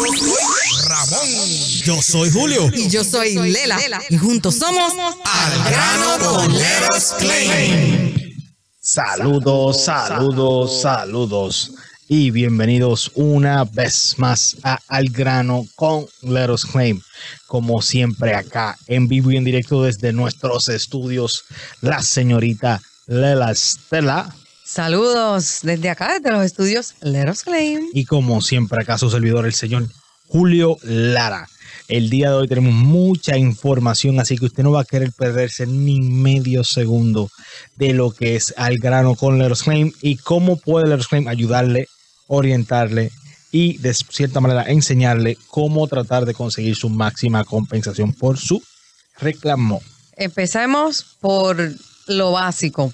Ramón. Yo soy Julio. Y yo soy Lela. Y juntos somos Al grano con Leros Claim. Saludos, saludos, saludos. Y bienvenidos una vez más a Al grano con Let Us Claim. Como siempre acá en vivo y en directo desde nuestros estudios, la señorita Lela Estela. Saludos desde acá, desde los estudios Let Us Claim. Y como siempre acá su servidor, el señor Julio Lara. El día de hoy tenemos mucha información, así que usted no va a querer perderse ni medio segundo de lo que es al grano con Let Us Claim y cómo puede Let Us Claim ayudarle, orientarle y de cierta manera enseñarle cómo tratar de conseguir su máxima compensación por su reclamo. Empecemos por lo básico.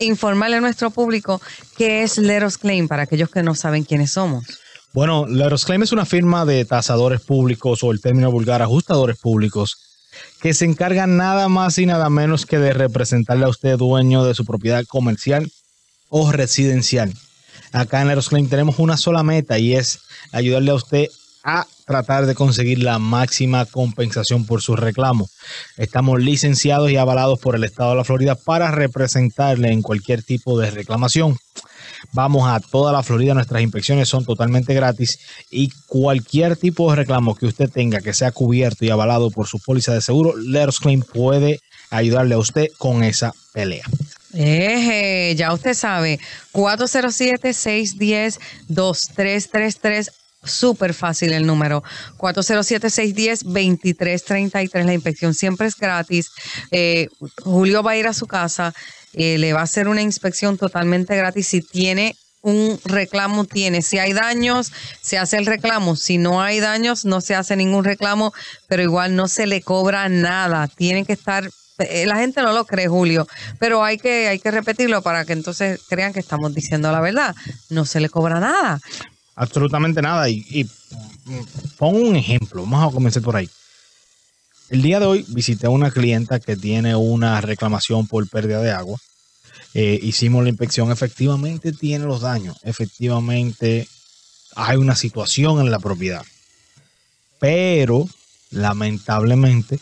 Informarle a nuestro público qué es Let Us Claim para aquellos que no saben quiénes somos. Bueno, Leros Claim es una firma de tasadores públicos o el término vulgar ajustadores públicos que se encargan nada más y nada menos que de representarle a usted dueño de su propiedad comercial o residencial. Acá en Leros Claim tenemos una sola meta y es ayudarle a usted a tratar de conseguir la máxima compensación por su reclamo. Estamos licenciados y avalados por el Estado de la Florida para representarle en cualquier tipo de reclamación. Vamos a toda la Florida, nuestras inspecciones son totalmente gratis y cualquier tipo de reclamo que usted tenga que sea cubierto y avalado por su póliza de seguro, Let Us Claim puede ayudarle a usted con esa pelea. Eje, ya usted sabe, 407-610-2333. Súper fácil el número. 407-610-2333. La inspección siempre es gratis. Eh, Julio va a ir a su casa, eh, le va a hacer una inspección totalmente gratis. Si tiene un reclamo, tiene. Si hay daños, se hace el reclamo. Si no hay daños, no se hace ningún reclamo, pero igual no se le cobra nada. Tiene que estar eh, la gente no lo cree, Julio, pero hay que, hay que repetirlo para que entonces crean que estamos diciendo la verdad. No se le cobra nada. Absolutamente nada. Y, y pongo un ejemplo. Vamos a comenzar por ahí. El día de hoy visité a una clienta que tiene una reclamación por pérdida de agua. Eh, hicimos la inspección. Efectivamente tiene los daños. Efectivamente hay una situación en la propiedad. Pero, lamentablemente,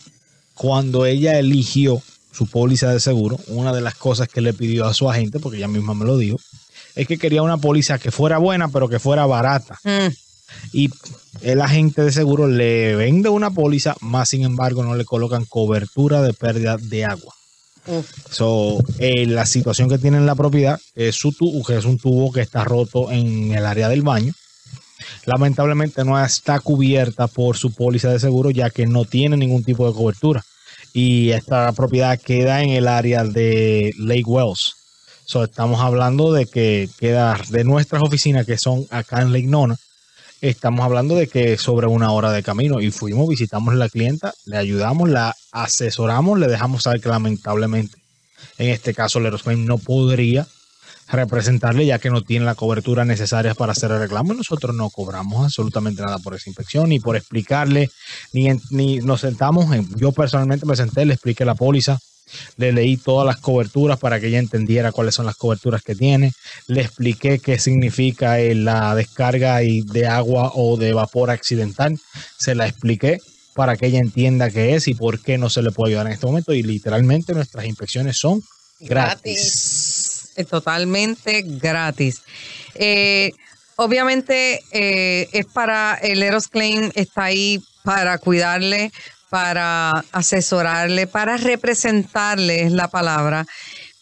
cuando ella eligió su póliza de seguro, una de las cosas que le pidió a su agente, porque ella misma me lo dijo, es que quería una póliza que fuera buena, pero que fuera barata. Mm, Y el agente de seguro le vende una póliza, más sin embargo no le colocan cobertura de pérdida de agua. So, eh, la situación que tiene en la propiedad es su tubo, que es un tubo que está roto en el área del baño. Lamentablemente no está cubierta por su póliza de seguro, ya que no tiene ningún tipo de cobertura. Y esta propiedad queda en el área de Lake Wells. Estamos hablando de que queda de nuestras oficinas que son acá en Lake Nona. Estamos hablando de que sobre una hora de camino y fuimos, visitamos a la clienta, le ayudamos, la asesoramos, le dejamos saber que lamentablemente en este caso Leros Claim no podría representarle ya que no tiene la cobertura necesaria para hacer el reclamo y nosotros no cobramos absolutamente nada por esa inspección ni por explicarle ni, en- ni nos sentamos en- yo personalmente me senté le expliqué la póliza le leí todas las coberturas para que ella entendiera cuáles son las coberturas que tiene le expliqué qué significa eh, la descarga de agua o de vapor accidental se la expliqué para que ella entienda qué es y por qué no se le puede ayudar en este momento y literalmente nuestras inspecciones son gratis. Es totalmente gratis. Eh, obviamente eh, es para el Eros Claim, está ahí para cuidarle, para asesorarle, para representarle, es la palabra.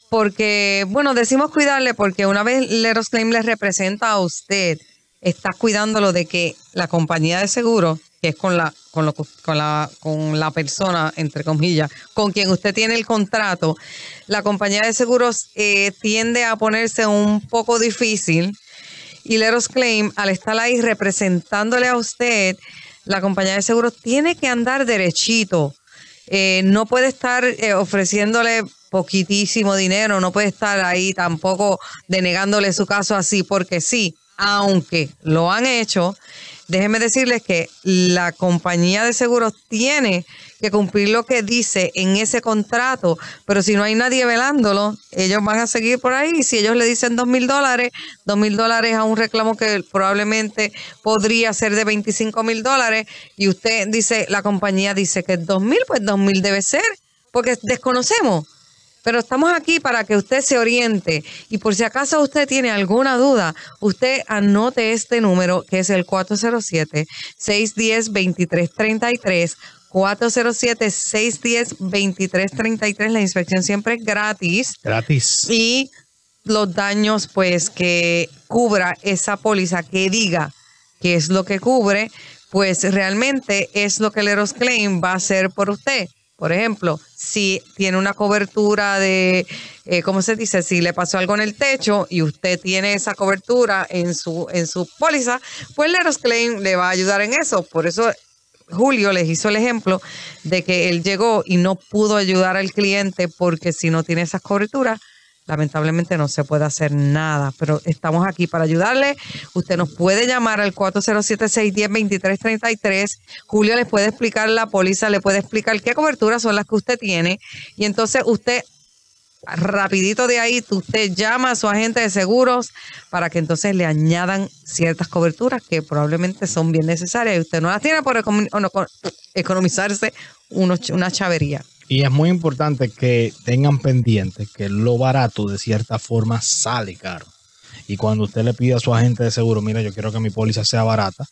Porque, bueno, decimos cuidarle porque una vez Leros Claim le representa a usted, está cuidándolo de que la compañía de seguro, que es con la, con, lo, con, la, con la persona, entre comillas, con quien usted tiene el contrato, la compañía de seguros eh, tiende a ponerse un poco difícil y Leros Claim, al estar ahí representándole a usted, la compañía de seguros tiene que andar derechito. Eh, no puede estar eh, ofreciéndole poquitísimo dinero, no puede estar ahí tampoco denegándole su caso así, porque sí, aunque lo han hecho, déjenme decirles que la compañía de seguros tiene que cumplir lo que dice en ese contrato, pero si no hay nadie velándolo, ellos van a seguir por ahí. Si ellos le dicen dos mil dólares, dos mil dólares a un reclamo que probablemente podría ser de 25 mil dólares, y usted dice, la compañía dice que es dos mil, pues dos mil debe ser, porque desconocemos. Pero estamos aquí para que usted se oriente y por si acaso usted tiene alguna duda, usted anote este número que es el 407-610-2333. 407-610-2333. La inspección siempre es gratis. Gratis. Y los daños, pues, que cubra esa póliza, que diga qué es lo que cubre, pues realmente es lo que el Eros Claim va a hacer por usted. Por ejemplo, si tiene una cobertura de, eh, ¿cómo se dice? Si le pasó algo en el techo y usted tiene esa cobertura en su, en su póliza, pues Leros Claim le va a ayudar en eso. Por eso Julio les hizo el ejemplo de que él llegó y no pudo ayudar al cliente porque si no tiene esas coberturas, lamentablemente no se puede hacer nada, pero estamos aquí para ayudarle. Usted nos puede llamar al 407-610-2333. Julio les puede explicar la póliza, le puede explicar qué coberturas son las que usted tiene y entonces usted rapidito de ahí, usted llama a su agente de seguros para que entonces le añadan ciertas coberturas que probablemente son bien necesarias y usted no las tiene por economizarse una chavería. Y es muy importante que tengan pendiente que lo barato de cierta forma sale caro. Y cuando usted le pide a su agente de seguro, mira, yo quiero que mi póliza sea barata,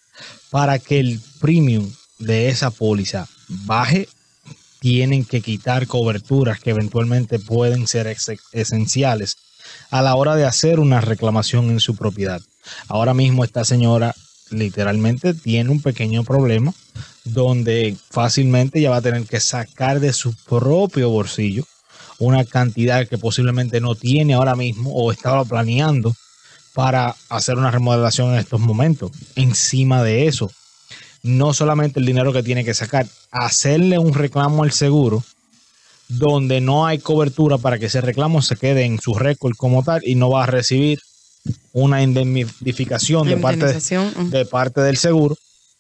para que el premium de esa póliza baje, tienen que quitar coberturas que eventualmente pueden ser esenciales a la hora de hacer una reclamación en su propiedad. Ahora mismo esta señora literalmente tiene un pequeño problema donde fácilmente ya va a tener que sacar de su propio bolsillo una cantidad que posiblemente no tiene ahora mismo o estaba planeando para hacer una remodelación en estos momentos. Encima de eso, no solamente el dinero que tiene que sacar, hacerle un reclamo al seguro donde no hay cobertura para que ese reclamo se quede en su récord como tal y no va a recibir una indemnificación, de, parte de, parte del seguro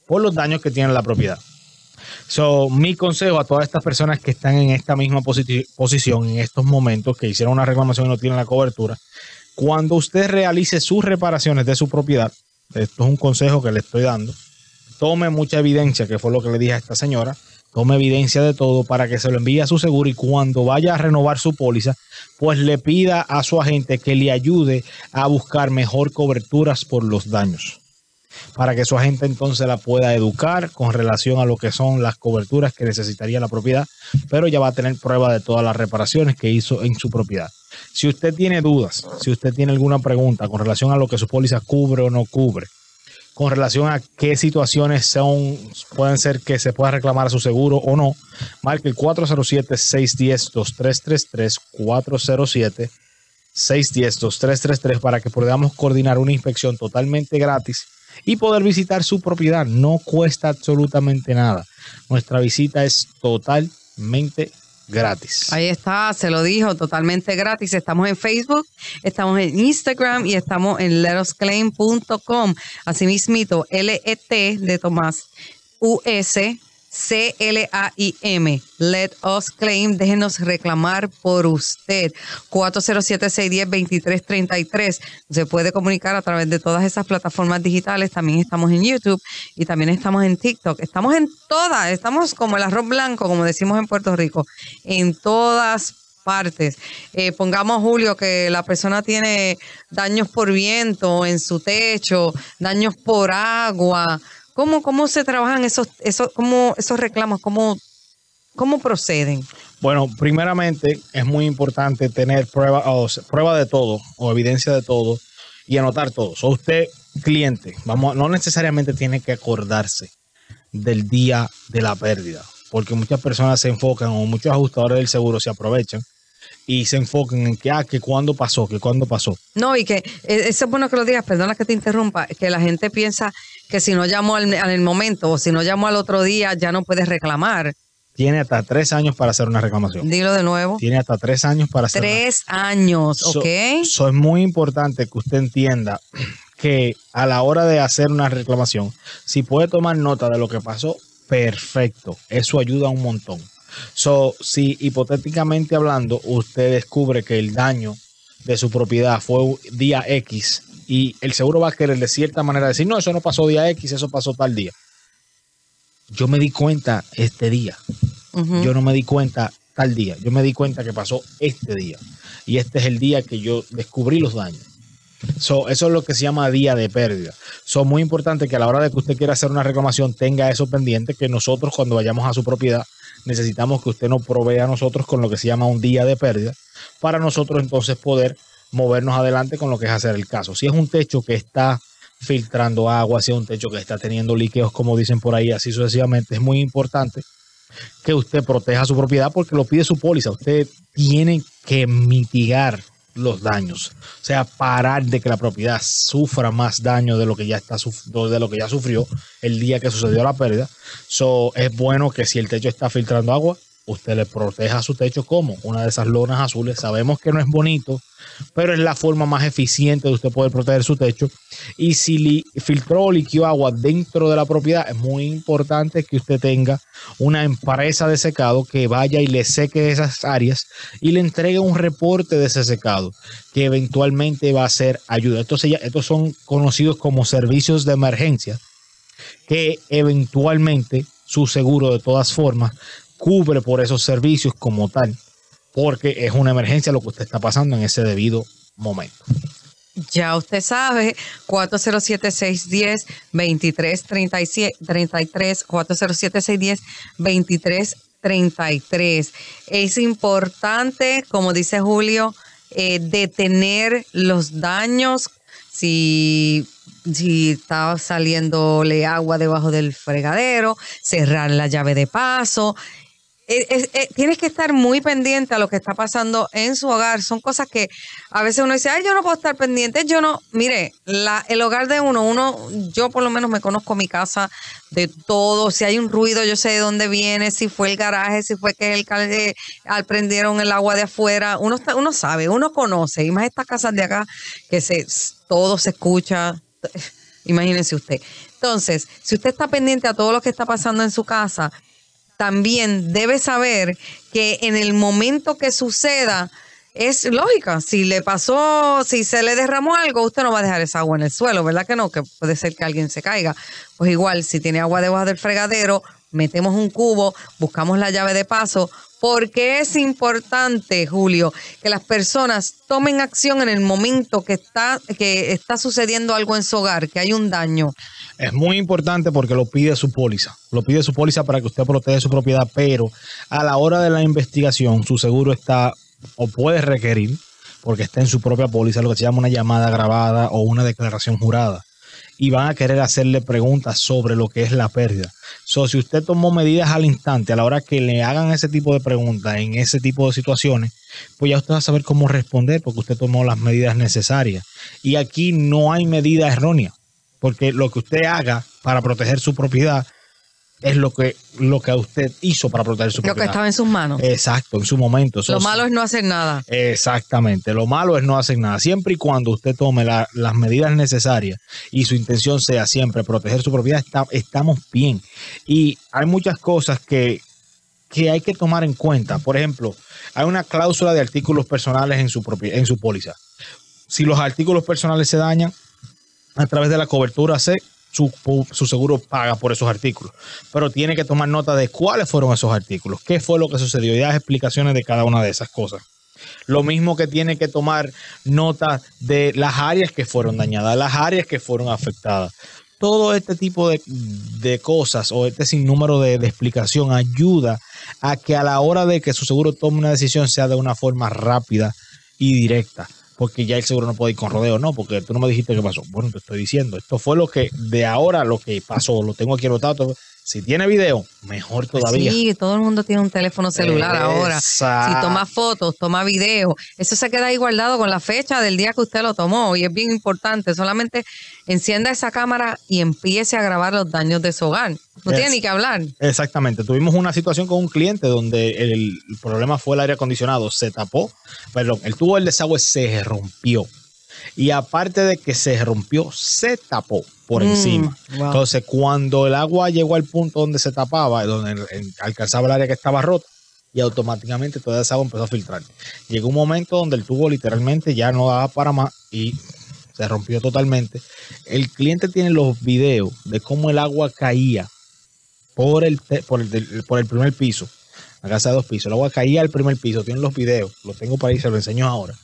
por los daños que tiene la propiedad. So, mi consejo a todas estas personas que están en esta misma posición en estos momentos, que hicieron una reclamación y no tienen la cobertura, cuando usted realice sus reparaciones de su propiedad, esto es un consejo que le estoy dando, tome mucha evidencia, que fue lo que le dije a esta señora, tome evidencia de todo para que se lo envíe a su seguro y cuando vaya a renovar su póliza, pues le pida a su agente que le ayude a buscar mejor coberturas por los daños. Para que su agente entonces la pueda educar con relación a lo que son las coberturas que necesitaría la propiedad, pero ya va a tener prueba de todas las reparaciones que hizo en su propiedad. Si usted tiene dudas, si usted tiene alguna pregunta con relación a lo que su póliza cubre o no cubre, con relación a qué situaciones son, pueden ser que se pueda reclamar a su seguro o no, marque el 407-610-2333, 407-610-2333 para que podamos coordinar una inspección totalmente gratis y poder visitar su propiedad. No cuesta absolutamente nada. Nuestra visita es totalmente gratis. Ahí está, se lo dijo, totalmente gratis. Estamos en Facebook, estamos en Instagram y estamos en letosclaim.com. Asimismo, L-E-T de Tomás, U-S C-L-A-I-M. Let us claim. Déjenos reclamar por usted. 407-610-2333. Se puede comunicar a través de todas esas plataformas digitales. También estamos en YouTube y también estamos en TikTok. Estamos en todas. Estamos como el arroz blanco, como decimos en Puerto Rico. En todas partes. Eh, pongamos, Julio, que la persona tiene daños por viento en su techo, daños por agua ¿Cómo, cómo se trabajan esos, esos, cómo, esos reclamos? ¿Cómo, ¿Cómo proceden? Bueno, primeramente es muy importante tener prueba, prueba de todo o evidencia de todo y anotar todo. O usted, cliente, vamos, no necesariamente tiene que acordarse del día de la pérdida, porque muchas personas se enfocan o muchos ajustadores del seguro se aprovechan y se enfocan en que, ah, que cuándo pasó, que cuándo pasó. No, y que eh, eso es bueno que lo digas, perdona que te interrumpa, que la gente piensa que si no llamo al, el momento o si no llamo al otro día ya no puedes reclamar. Tiene hasta tres años para hacer una reclamación. Dilo de nuevo. Tiene hasta tres años para hacer. Tres años, ok. Eso es muy importante que usted entienda que a la hora de hacer una reclamación, si puede tomar nota de lo que pasó, perfecto. Eso ayuda un montón. So, si hipotéticamente hablando, usted descubre que el daño de su propiedad fue día X y el seguro va a querer de cierta manera decir, no, eso no pasó día X, eso pasó tal día. Yo me di cuenta este día. Yo no me di cuenta tal día. Yo me di cuenta que pasó este día. Y este es el día que yo descubrí los daños. So, eso es lo que se llama día de pérdida. Son muy importante que a la hora de que usted quiera hacer una reclamación tenga eso pendiente, que nosotros cuando vayamos a su propiedad necesitamos que usted nos provea a nosotros con lo que se llama un día de pérdida para nosotros entonces poder movernos adelante con lo que es hacer el caso. Si es un techo que está filtrando agua, si es un techo que está teniendo líquidos, como dicen por ahí, así sucesivamente, es muy importante que usted proteja su propiedad porque lo pide su póliza. Usted tiene que mitigar los daños, o sea, parar de que la propiedad sufra más daño de lo que ya está de lo que ya sufrió el día que sucedió la pérdida. So, es bueno que si el techo está filtrando agua, usted le proteja su techo como una de esas lonas azules. Sabemos que no es bonito, pero es la forma más eficiente de usted poder proteger su techo. Y si li- filtró o agua dentro de la propiedad, es muy importante que usted tenga una empresa de secado que vaya y le seque esas áreas y le entregue un reporte de ese secado que eventualmente va a ser ayuda. Estos, se lla- estos son conocidos como servicios de emergencia que eventualmente su seguro de todas formas cubre por esos servicios como tal, porque es una emergencia lo que usted está pasando en ese debido momento. Ya usted sabe, 407-610-2333, 407-610-2333. Es importante, como dice Julio, eh, detener los daños. Si, si está saliéndole agua debajo del fregadero, cerrar la llave de paso, eh, eh, tienes que estar muy pendiente a lo que está pasando en su hogar. Son cosas que a veces uno dice, ay, yo no puedo estar pendiente. Yo no, mire, la, el hogar de uno, uno, yo por lo menos me conozco mi casa de todo. Si hay un ruido, yo sé de dónde viene, si fue el garaje, si fue que el cal- eh, al prendieron el agua de afuera. Uno, está- uno sabe, uno conoce. Y más estas casas de acá que se, todo se escucha. Imagínense usted. Entonces, si usted está pendiente a todo lo que está pasando en su casa, también debe saber que en el momento que suceda, es lógica. Si le pasó, si se le derramó algo, usted no va a dejar esa agua en el suelo, ¿verdad que no? Que puede ser que alguien se caiga. Pues igual, si tiene agua debajo del fregadero, metemos un cubo, buscamos la llave de paso, porque es importante, Julio, que las personas tomen acción en el momento que está, que está sucediendo algo en su hogar, que hay un daño. Es muy importante porque lo pide su póliza. Lo pide su póliza para que usted proteja su propiedad, pero a la hora de la investigación, su seguro está o puede requerir, porque está en su propia póliza, lo que se llama una llamada grabada o una declaración jurada. Y van a querer hacerle preguntas sobre lo que es la pérdida. So, si usted tomó medidas al instante, a la hora que le hagan ese tipo de preguntas en ese tipo de situaciones, pues ya usted va a saber cómo responder porque usted tomó las medidas necesarias. Y aquí no hay medida errónea porque lo que usted haga para proteger su propiedad es lo que, lo que usted hizo para proteger su Lo que propiedad. estaba en sus manos. Exacto, en su momento. Eso Lo malo es no hacer nada. Exactamente. Lo malo es no hacer nada. Siempre y cuando usted tome la- las medidas necesarias y su intención sea siempre proteger su propiedad, está- estamos bien. Y hay muchas cosas que, que hay que tomar en cuenta. Por ejemplo, hay una cláusula de artículos personales en su, propia- en su póliza. Si los artículos personales se dañan, a través de la cobertura C, su, su seguro paga por esos artículos. Pero tiene que tomar nota de cuáles fueron esos artículos, qué fue lo que sucedió y dar explicaciones de cada una de esas cosas. Lo mismo que tiene que tomar nota de las áreas que fueron dañadas, las áreas que fueron afectadas. Todo este tipo de, de cosas o este sinnúmero de, de explicación ayuda a que a la hora de que su seguro tome una decisión sea de una forma rápida y directa. Porque ya el seguro no puede ir con rodeo, no, porque tú no me dijiste qué pasó. Bueno, te estoy diciendo, esto fue lo que de ahora lo que pasó, lo tengo aquí anotado. Si tiene video, mejor todavía. Sí, todo el mundo tiene un teléfono celular ahora. Exacto. Si toma fotos, toma video, eso se queda ahí guardado con la fecha del día que usted lo tomó y es bien importante. Solamente encienda esa cámara y empiece a grabar los daños de su hogar. No tiene ni que hablar. Exactamente. Tuvimos una situación con un cliente donde el, el problema fue el aire acondicionado. Se tapó, perdón, el tubo del desagüe se rompió. Y aparte de que se rompió, se tapó por Mm, encima. wow. Entonces, cuando el agua llegó al punto donde se tapaba, donde alcanzaba el área que estaba rota, y automáticamente toda esa agua empezó a filtrar. Llegó un momento donde el tubo literalmente ya no daba para más y se rompió totalmente. El cliente tiene los videos de cómo el agua caía por el, por el, por el primer piso. La casa de dos pisos. El agua caía al primer piso. Tienen los videos. Los tengo para ahí, se los enseño ahora.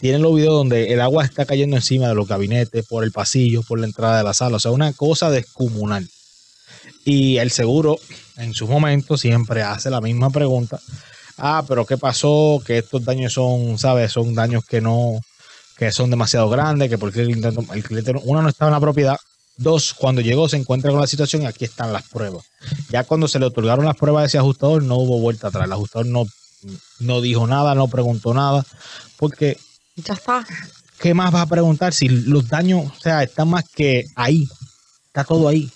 Tienen los videos donde el agua está cayendo encima de los gabinetes, por el pasillo, por la entrada de la sala. O sea, una cosa descomunal. Y el seguro, en su momento, siempre hace la misma pregunta. Ah, pero ¿qué pasó? Que estos daños son, ¿sabes? Son daños que no, que son demasiado grandes, que porque el, el cliente, no- uno no estaba en la propiedad. Dos, cuando llegó se encuentra con la situación y aquí están las pruebas. Ya cuando se le otorgaron las pruebas a ese ajustador, no hubo vuelta atrás. El ajustador no, no dijo nada, no preguntó nada, porque Ya está. ¿qué más vas a preguntar si los daños, o sea, están más que ahí? Está todo ahí.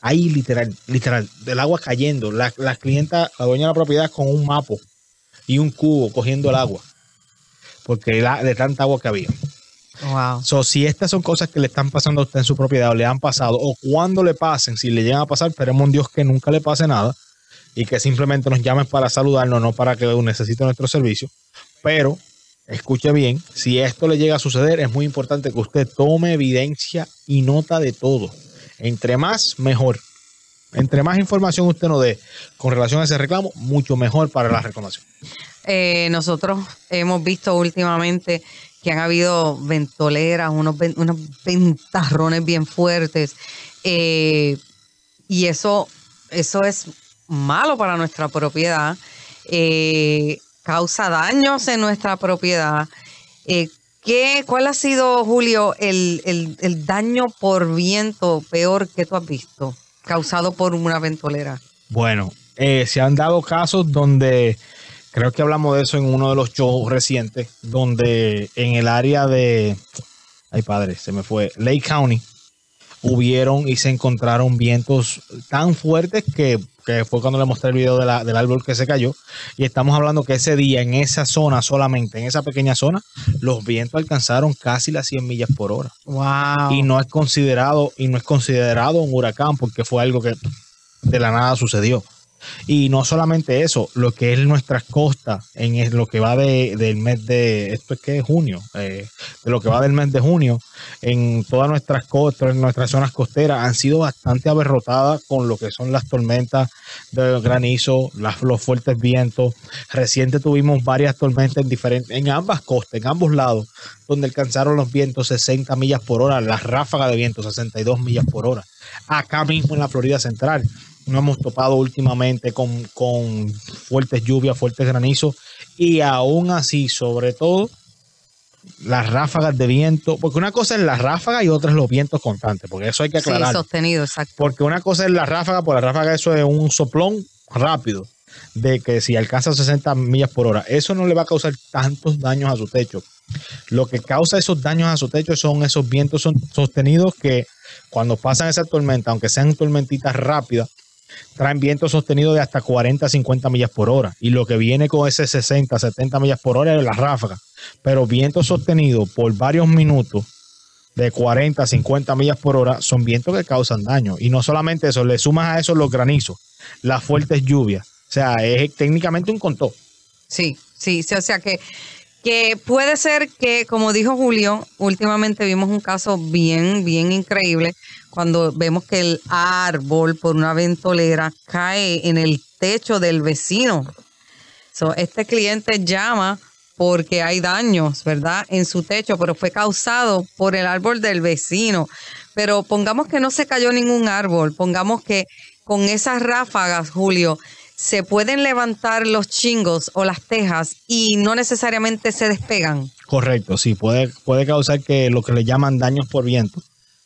Ahí, literal, literal, del agua cayendo. La, la clienta, la dueña de la propiedad, con un mapo y un cubo cogiendo el agua. Porque la- de tanta agua que había. Wow. So, si estas son cosas que le están pasando a usted en su propiedad o le han pasado, o cuando le pasen, si le llegan a pasar, esperemos en Dios que nunca le pase nada y que simplemente nos llamen para saludarnos, no para que necesite nuestro servicio. Pero, escuche bien, si esto le llega a suceder, es muy importante que usted tome evidencia y nota de todo. Entre más, mejor. Entre más información usted nos dé con relación a ese reclamo, mucho mejor para la reclamación. Eh, nosotros hemos visto últimamente que han habido ventoleras, unos, unos ventarrones bien fuertes. eh, y eso, eso es malo para nuestra propiedad. eh, causa daños en nuestra propiedad. Eh, ¿qué, ¿Cuál ha sido, Julio, el, el- el daño por viento peor que tú has visto causado por una ventolera? Bueno, eh, se han dado casos donde, creo que hablamos de eso en uno de los shows recientes, donde en el área de, ay padre, se me fue, Lake County, hubieron y se encontraron vientos tan fuertes que, que fue cuando le mostré el video de la- del árbol que se cayó. Y estamos hablando que ese día, en esa zona solamente, en esa pequeña zona, los vientos alcanzaron casi las 100 millas por hora Wow. y no es considerado y no es considerado un huracán porque fue algo que de la nada sucedió. Y no solamente eso, lo que es nuestras costas en lo que va de, del mes de, esto es que es junio, eh, de lo que va del mes de junio, en todas nuestras costas, en nuestras zonas costeras, han sido bastante aberrotadas con lo que son las tormentas de granizo, las, los fuertes vientos. Reciente tuvimos varias tormentas en, diferentes, en ambas costas, en ambos lados, donde alcanzaron los vientos 60 millas por hora, las ráfagas de viento 62 millas por hora. Acá mismo en la Florida Central nos hemos topado últimamente con, con fuertes lluvias, fuertes granizos y aún así, sobre todo, las ráfagas de viento, porque una cosa es la ráfaga y otra es los vientos constantes, porque eso hay que Sí, aclarar. sostenido, exacto. Porque una cosa es la ráfaga, por la ráfaga eso es un soplón rápido, de que si alcanza 60 millas por hora, eso no le va a causar tantos daños a su techo. Lo que causa esos daños a su techo son esos vientos sostenidos que cuando pasan esa tormenta, aunque sean tormentitas rápidas, traen vientos sostenidos de hasta 40, 50 millas por hora. Y lo que viene con ese 60, 70 millas por hora es la ráfaga. Pero vientos sostenidos por varios minutos de 40, 50 millas por hora son vientos que causan daño. Y no solamente eso, le sumas a eso los granizos, las fuertes lluvias. O sea, es técnicamente un contó. Sí, sí, o sea que, que puede ser que, como dijo Julio, últimamente vimos un caso bien, bien increíble cuando vemos que el árbol por una ventolera cae en el techo del vecino. So, este cliente llama porque hay daños, ¿verdad? En su techo, pero fue causado por el árbol del vecino. Pero pongamos que no se cayó ningún árbol, pongamos que con esas ráfagas, Julio, se pueden levantar los chingos o las tejas y no necesariamente se despegan. Correcto, sí, puede, puede causar que lo que le llaman daños por viento,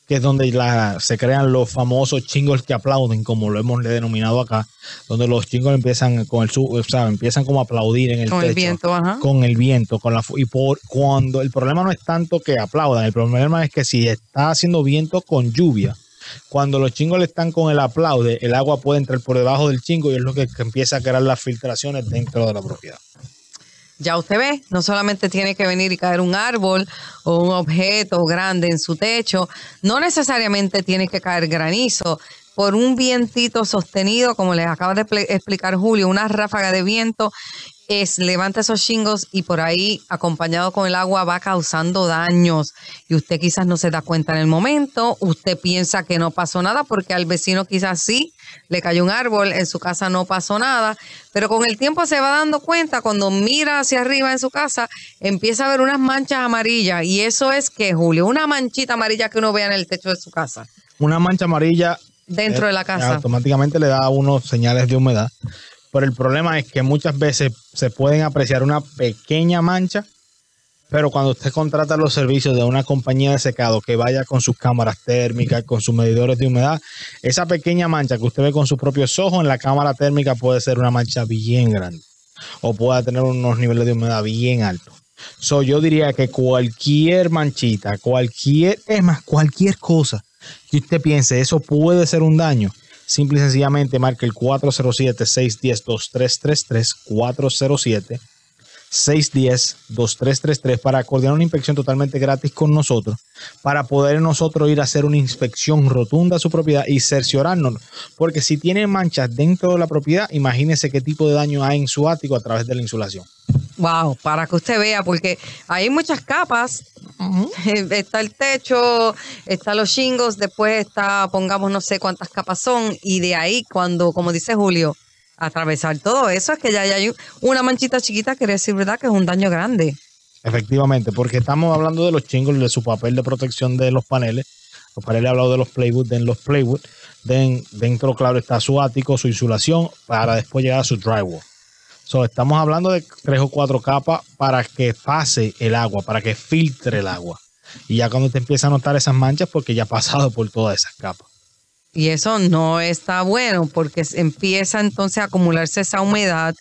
que es donde la- se crean los famosos chingos que aplauden, como lo hemos denominado acá, donde los chingos empiezan con el o sea, empiezan como a aplaudir en el Con techo. el viento, ajá. Con el viento, con la y por cuando el problema no es tanto que aplaudan, el problema es que si está haciendo viento con lluvia, cuando los chingos le están con el aplaude, el agua puede entrar por debajo del chingo y es lo que, empieza a crear las filtraciones dentro de la propiedad. ya usted ve, no solamente tiene que venir y caer un árbol o un objeto grande en su techo, no necesariamente tiene que caer granizo. Por un vientito sostenido, como les acaba de explicar Julio, una ráfaga de viento es levanta esos chingos y por ahí, acompañado con el agua, va causando daños. Y usted quizás no se da cuenta en el momento, usted piensa que no pasó nada porque al vecino quizás sí, le cayó un árbol, en su casa no pasó nada, pero con el tiempo se va dando cuenta, cuando mira hacia arriba en su casa, empieza a ver unas manchas amarillas. Y eso es que, Julio, una manchita amarilla que uno vea en el techo de su casa, Una mancha amarilla dentro de la eh, casa. automáticamente le da a uno señales de humedad. Pero el problema es que muchas veces se pueden apreciar una pequeña mancha, pero cuando usted contrata los servicios de una compañía de secado que vaya con sus cámaras térmicas, con sus medidores de humedad, esa pequeña mancha que usted ve con sus propios ojos en la cámara térmica puede ser una mancha bien grande o pueda tener unos niveles de humedad bien altos. So, yo diría que cualquier manchita, cualquier, es más, cualquier cosa que usted piense, eso puede ser un daño. Simple y sencillamente marque el 407-610-2333, 407-610-2333 para coordinar una inspección totalmente gratis con nosotros, para poder nosotros ir a hacer una inspección rotunda a su propiedad y cerciorarnos. Porque si tiene manchas dentro de la propiedad, imagínese qué tipo de daño hay en su ático a través de la insulación. Wow, para que usted vea, porque hay muchas capas. Está el techo, está los chingos, después está, pongamos, no sé cuántas capas son, y de ahí, cuando, como dice Julio, atravesar todo eso, es que ya, hay una manchita chiquita, quiere decir, ¿verdad? Que es un daño grande. Efectivamente, porque estamos hablando de los chingos, de su papel de protección de los paneles. Los paneles he hablado de los playwood, de los playwood. Den- dentro, claro, está su ático, su insulación, para después llegar a su drywall. So, estamos hablando de tres o cuatro capas para que pase el agua, para que filtre el agua. Y ya cuando te empieza a notar esas manchas, porque ya ha pasado por todas esas capas. Y eso no está bueno porque empieza entonces a acumularse esa humedad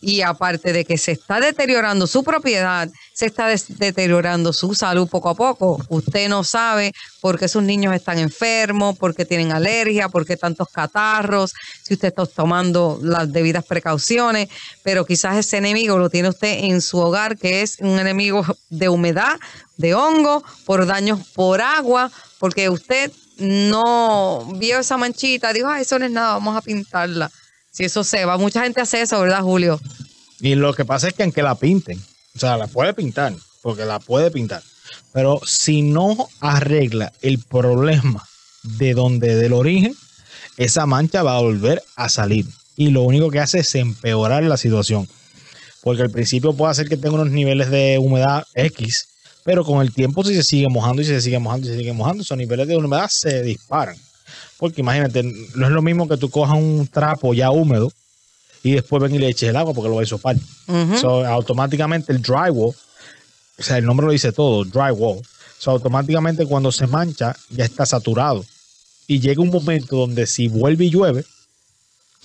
y aparte de que se está deteriorando su propiedad, se está deteriorando su salud poco a poco. Usted no sabe por qué sus niños están enfermos, por qué tienen alergia, por qué tantos catarros, si usted está tomando las debidas precauciones, pero quizás ese enemigo lo tiene usted en su hogar, que es un enemigo de humedad, de hongo, por daños por agua, porque usted no vio esa manchita, dijo, ay, eso no es nada, vamos a pintarla. Si eso se va, mucha gente hace eso, ¿verdad, Julio? Y lo que pasa es que aunque la pinten, o sea, la puede pintar, porque la puede pintar, pero si no arregla el problema de donde, del origen, esa mancha va a volver a salir. Y lo único que hace es empeorar la situación. Porque al principio puede hacer que tenga unos niveles de humedad X, pero con el tiempo si se sigue mojando y se sigue mojando y se sigue mojando, esos niveles de humedad se disparan. Porque imagínate, no es lo mismo que tú cojas un trapo ya húmedo y después ven y le eches el agua porque lo va a sopar. So, automáticamente el drywall, o sea, el nombre lo dice todo, drywall. So, automáticamente cuando se mancha ya está saturado. Y llega un momento donde si vuelve y llueve,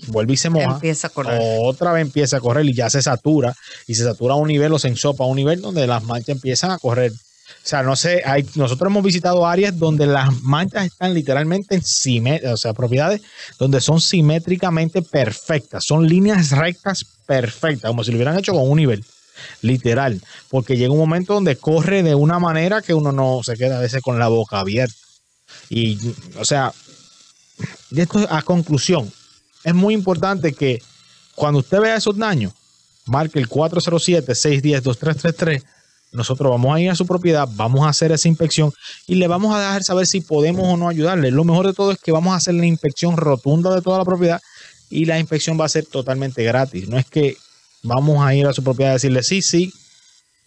vuelve y se moja, Empieza a correr. otra vez empieza a correr y ya se satura. Y se satura a un nivel o se ensopa a un nivel donde las manchas empiezan a correr. O sea, no sé, hay, nosotros hemos visitado áreas donde las manchas están literalmente en simétricas, o sea, propiedades donde son simétricamente perfectas, son líneas rectas perfectas, como si lo hubieran hecho con un nivel, literal, porque llega un momento donde corre de una manera que uno no se queda a veces con la boca abierta. Y, o sea, de esto a conclusión, es muy importante que cuando usted vea esos daños, marque el 407-610-2333. Nosotros vamos a ir a su propiedad, vamos a hacer esa inspección y le vamos a dejar saber si podemos o no ayudarle. Lo mejor de todo es que vamos a hacer la inspección rotunda de toda la propiedad y la inspección va a ser totalmente gratis. No es que vamos a ir a su propiedad y decirle sí, sí,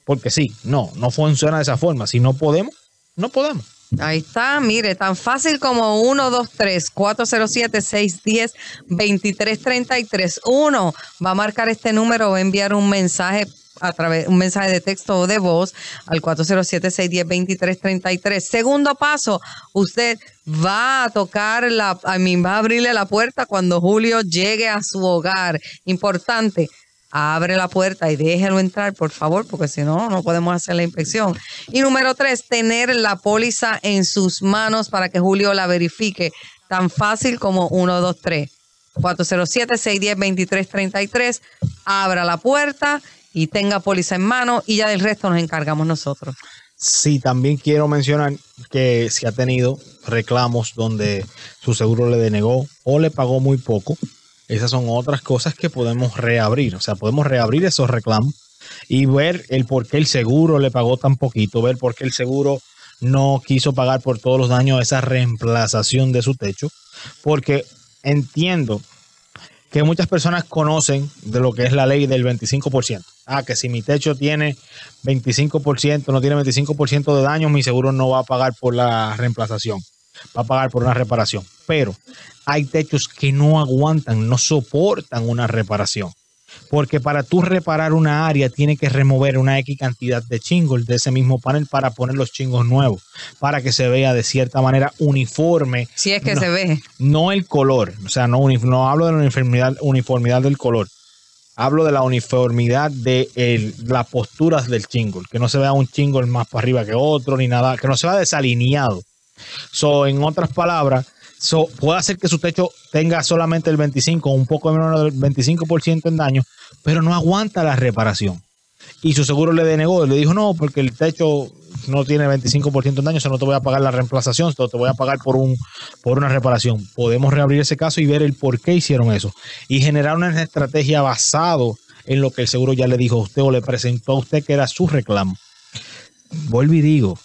porque sí. No, no funciona de esa forma. Si no podemos, no podemos. Ahí está, mire, tan fácil como 1, 2, 3, 407, 610, 2333. Uno va a marcar este número, va a enviar un mensaje a través un mensaje de texto o de voz al 407-610-2333. Segundo paso, usted va a tocar la, a mí va a abrirle la puerta cuando Julio llegue a su hogar. Importante, abre la puerta y déjelo entrar, por favor, porque si no, no podemos hacer la inspección. Y número tres, tener la póliza en sus manos para que Julio la verifique. Tan fácil como 1, 2, 3. 407-610-2333. Abra la puerta y tenga póliza en mano y ya del resto nos encargamos nosotros. Sí, también quiero mencionar que si ha tenido reclamos donde su seguro le denegó o le pagó muy poco, esas son otras cosas que podemos reabrir. O sea, podemos reabrir esos reclamos y ver el por qué el seguro le pagó tan poquito, ver por qué el seguro no quiso pagar por todos los daños esa reemplazación de su techo, porque entiendo que muchas personas conocen de lo que es la ley del 25%. Ah, que si mi techo tiene 25%, no tiene 25% de daños, mi seguro no va a pagar por la reemplazación, va a pagar por una reparación. Pero hay techos que no aguantan, no soportan una reparación. Porque para tú reparar una área, tiene que remover una X cantidad de chingos de ese mismo panel para poner los chingos nuevos, para que se vea de cierta manera uniforme. Si es que No, se ve. No el color, o sea, no, hablo de la uniformidad, uniformidad del color. Hablo de la uniformidad de el- las posturas del chingle, que no se vea un chingle más para arriba que otro, ni nada, que no se vea desalineado. So, en otras palabras, puede hacer que su techo tenga solamente el 25 o un poco menos del 25% en daño, pero no aguanta la reparación. Y su seguro le denegó, le dijo, no, porque el techo no tiene 25% en daño, o no te voy a pagar la reemplazación, te voy a pagar por, un, por una reparación. Podemos reabrir ese caso y ver el por qué hicieron eso. Y generar una estrategia basado en lo que el seguro ya le dijo a usted o le presentó a usted que era su reclamo. Vuelvo y digo,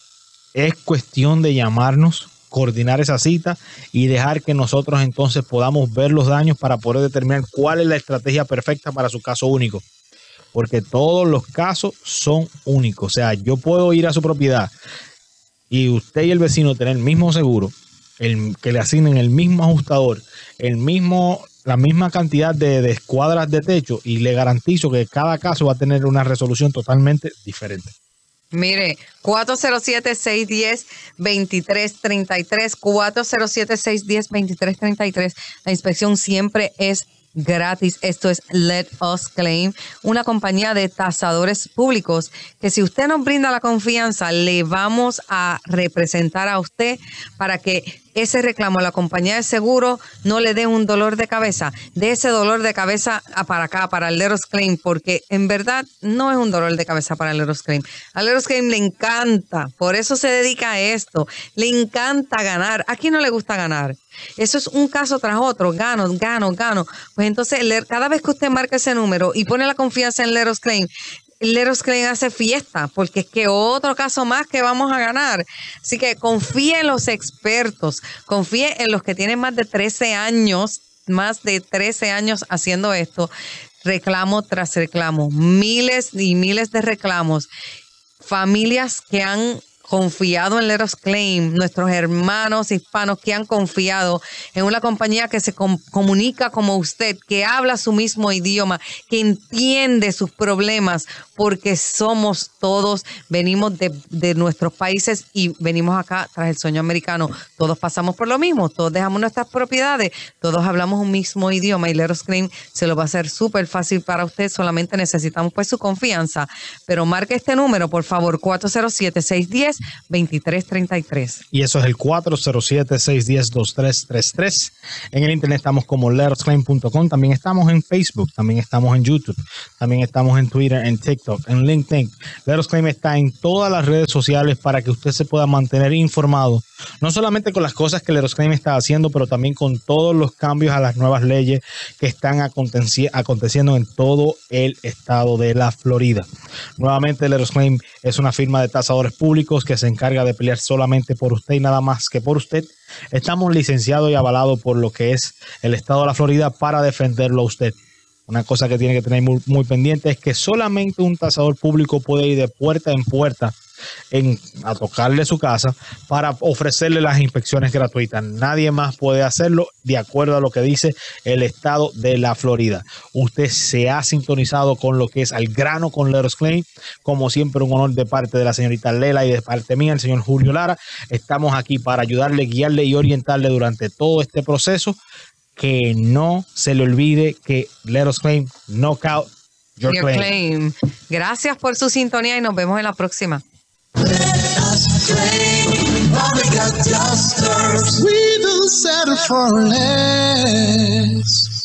es cuestión de llamarnos, coordinar esa cita y dejar que nosotros entonces podamos ver los daños para poder determinar cuál es la estrategia perfecta para su caso único. Porque todos los casos son únicos. O sea, yo puedo ir a su propiedad y usted y el vecino tener el mismo seguro, el, que le asignen el mismo ajustador, el mismo, la misma cantidad de, de escuadras de techo y le garantizo que cada caso va a tener una resolución totalmente diferente. Mire, 407-610-2333, 407-610-2333. La inspección siempre es gratis. Esto es Let Us Claim, una compañía de tasadores públicos que si usted nos brinda la confianza, le vamos a representar a usted para que ese reclamo a la compañía de seguro no le dé un dolor de cabeza, de ese dolor de cabeza a para acá, para Let Us Claim, porque en verdad no es un dolor de cabeza para Let Us Claim. A Let Us Claim le encanta, por eso se dedica a esto, le encanta ganar. ¿A quién no le gusta ganar? Eso es un caso tras otro, gano, gano, gano. Pues entonces, cada vez que usted marca ese número y pone la confianza en Let Us Claim, Let Us Claim hace fiesta, porque es que otro caso más que vamos a ganar. Así que confíe en los expertos, confíe en los que tienen más de 13 años, más de 13 años haciendo esto, reclamo tras reclamo, miles y miles de reclamos familias que han confiado en Let Us Claim, nuestros hermanos hispanos que han confiado en una compañía que se com- comunica como usted, que habla su mismo idioma, que entiende sus problemas, porque somos todos, venimos de, nuestros países y venimos acá tras el sueño americano. Todos pasamos por lo mismo, todos dejamos nuestras propiedades, todos hablamos un mismo idioma y Let Us Claim se lo va a hacer súper fácil para usted, solamente necesitamos pues su confianza. Pero marque este número, por favor, 407-610-2333. Y eso es el 407-610-2333. En el internet estamos como letusclaim.com. También estamos en Facebook, también estamos en YouTube, también estamos en Twitter, en TikTok, en LinkedIn. Let Us Claim está en todas las redes sociales para que usted se pueda mantener informado, no solamente con las cosas que Let Us Claim está haciendo, pero también con todos los cambios a las nuevas leyes que están aconteci- aconteciendo en todo el estado de la Florida. Nuevamente, Let Us Claim es una firma de tasadores públicos que se encarga de pelear solamente por usted y nada más que por usted. Estamos licenciados y avalados por lo que es el estado de la Florida para defenderlo a usted. Una cosa que tiene que tener muy, muy pendiente es que solamente un tasador público puede ir de puerta en puerta en, a tocarle su casa para ofrecerle las inspecciones gratuitas. Nadie más puede hacerlo de acuerdo a lo que dice el estado de la Florida. Usted se ha sintonizado con lo que es al grano con Leros Claim. Como siempre, un honor de parte de la señorita Lela y de parte mía, el señor Julio Lara. Estamos aquí para ayudarle, guiarle y orientarle durante todo este proceso. Que no se le olvide que Let Us Claim, Knockout, Your, Your claim. claim. Gracias por su sintonía y nos vemos en la próxima. Let us play while we got dusters. We've all for less.